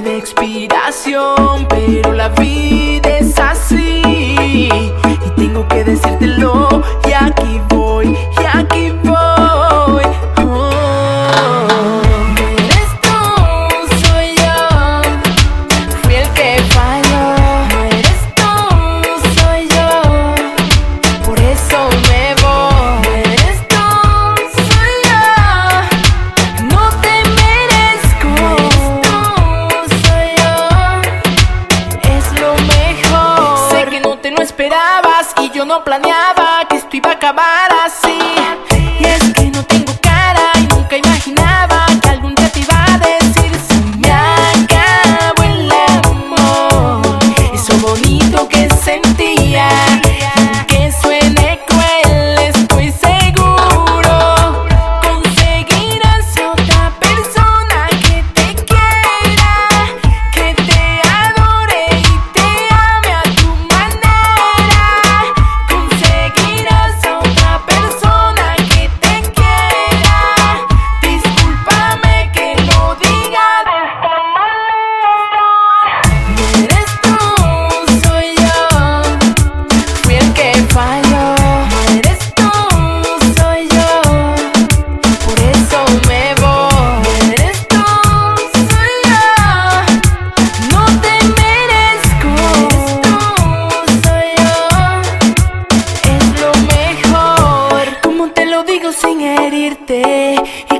de expiración, pero la vida es así. Y tengo que decírtelo y aquí y yo no planeaba.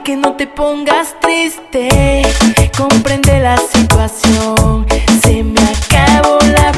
que no te pongas triste. Comprende la situación, se me acabó la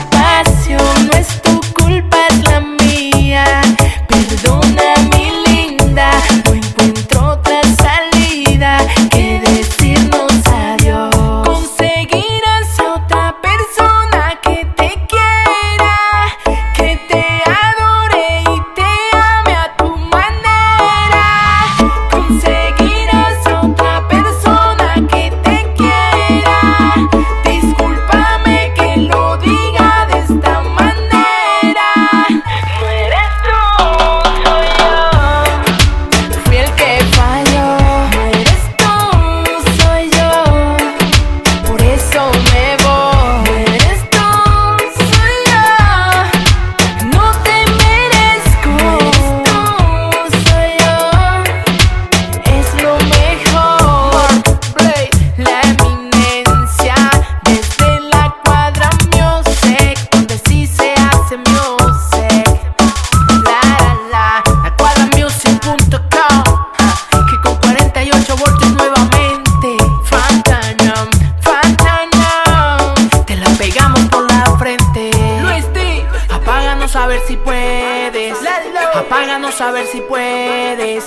Apáganos a ver si puedes.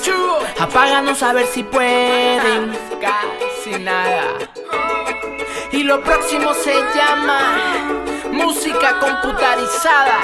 Apáganos a ver si pueden. Casi nada. Y lo próximo se llama música computarizada.